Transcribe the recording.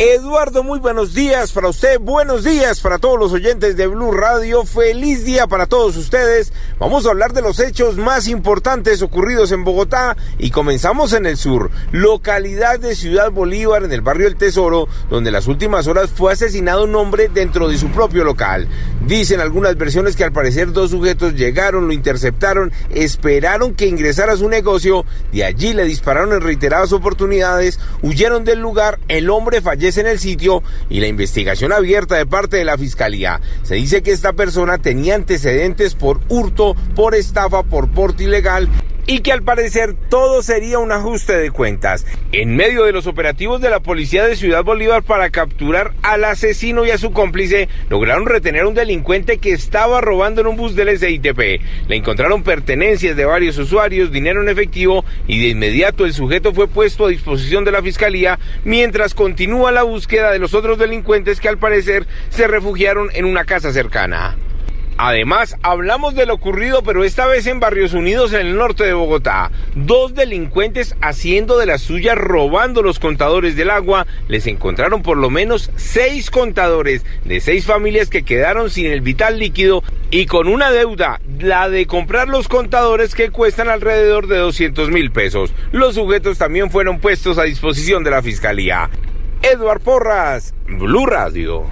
Eduardo, muy buenos días para usted, buenos días para todos los oyentes de Blue Radio, feliz día para todos ustedes. Vamos a hablar de los hechos más importantes ocurridos en Bogotá y comenzamos en el sur, localidad de Ciudad Bolívar, en el barrio El Tesoro, donde en las últimas horas fue asesinado un hombre dentro de su propio local. Dicen algunas versiones que al parecer dos sujetos llegaron, lo interceptaron, esperaron que ingresara a su negocio, de allí le dispararon en reiteradas oportunidades, huyeron del lugar, el hombre falleció en el sitio y la investigación abierta de parte de la fiscalía. Se dice que esta persona tenía antecedentes por hurto, por estafa, por porte ilegal y que al parecer todo sería un ajuste de cuentas. En medio de los operativos de la policía de Ciudad Bolívar para capturar al asesino y a su cómplice, lograron retener a un delincuente que estaba robando en un bus del SITP. Le encontraron pertenencias de varios usuarios, dinero en efectivo y de inmediato el sujeto fue puesto a disposición de la fiscalía mientras continúa la búsqueda de los otros delincuentes que al parecer se refugiaron en una casa cercana. Además, hablamos de lo ocurrido, pero esta vez en Barrios Unidos, en el norte de Bogotá. Dos delincuentes haciendo de las suyas, robando los contadores del agua. Les encontraron por lo menos seis contadores de seis familias que quedaron sin el vital líquido y con una deuda, la de comprar los contadores que cuestan alrededor de 200 mil pesos. Los sujetos también fueron puestos a disposición de la fiscalía. Edward Porras, Blue Radio.